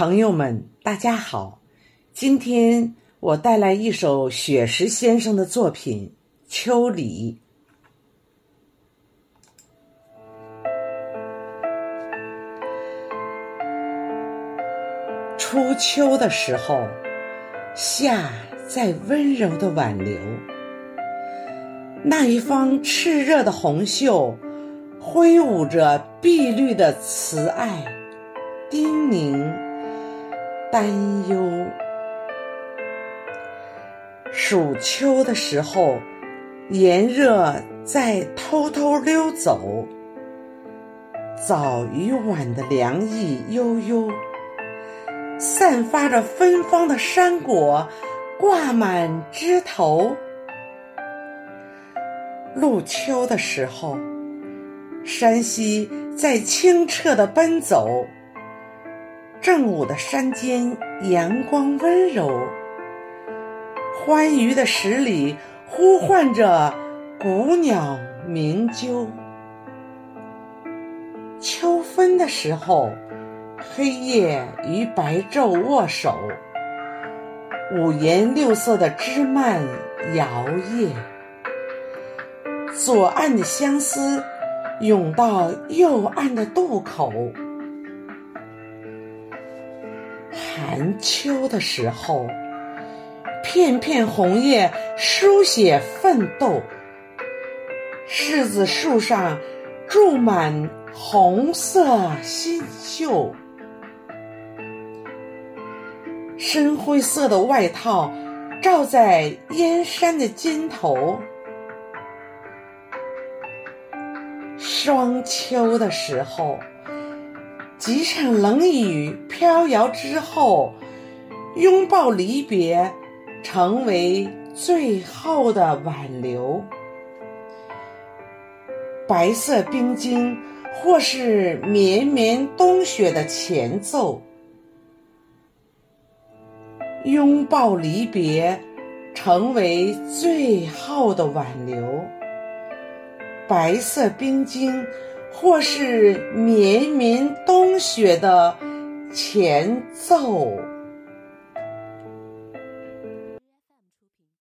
朋友们，大家好！今天我带来一首雪石先生的作品《秋里》。初秋的时候，夏在温柔的挽留，那一方炽热的红袖，挥舞着碧绿的慈爱，叮咛。担忧，暑秋的时候，炎热在偷偷溜走，早与晚的凉意悠悠，散发着芬芳的山果挂满枝头。入秋的时候，山溪在清澈的奔走。正午的山间，阳光温柔，欢愉的十里呼唤着古鸟鸣啾。秋分的时候，黑夜与白昼握手，五颜六色的枝蔓摇曳，左岸的相思涌到右岸的渡口。寒秋的时候，片片红叶书写奋斗。柿子树上住满红色新秀，深灰色的外套罩在燕山的肩头。霜秋的时候。几场冷雨飘摇之后，拥抱离别，成为最后的挽留。白色冰晶，或是绵绵冬雪的前奏。拥抱离别，成为最后的挽留。白色冰晶。或是绵绵冬雪的前奏。